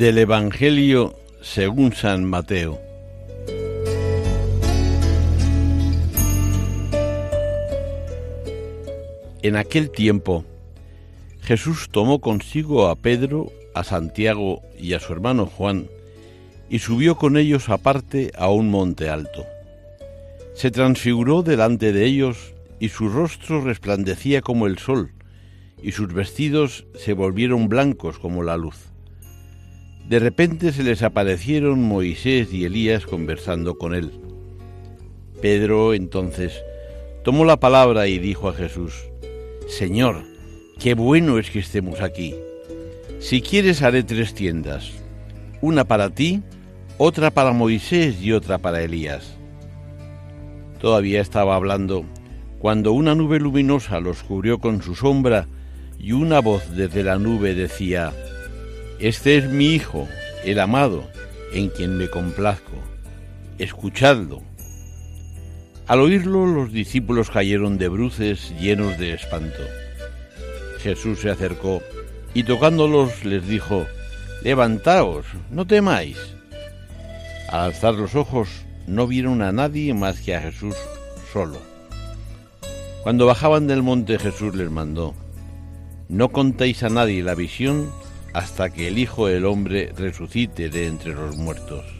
Del Evangelio según San Mateo. En aquel tiempo, Jesús tomó consigo a Pedro, a Santiago y a su hermano Juan, y subió con ellos aparte a un monte alto. Se transfiguró delante de ellos, y su rostro resplandecía como el sol, y sus vestidos se volvieron blancos como la luz. De repente se les aparecieron Moisés y Elías conversando con él. Pedro entonces tomó la palabra y dijo a Jesús, Señor, qué bueno es que estemos aquí. Si quieres haré tres tiendas, una para ti, otra para Moisés y otra para Elías. Todavía estaba hablando cuando una nube luminosa los cubrió con su sombra y una voz desde la nube decía, este es mi Hijo, el amado, en quien me complazco. Escuchadlo. Al oírlo los discípulos cayeron de bruces llenos de espanto. Jesús se acercó y tocándolos les dijo, Levantaos, no temáis. Al alzar los ojos no vieron a nadie más que a Jesús solo. Cuando bajaban del monte Jesús les mandó, No contéis a nadie la visión hasta que el Hijo del Hombre resucite de entre los muertos.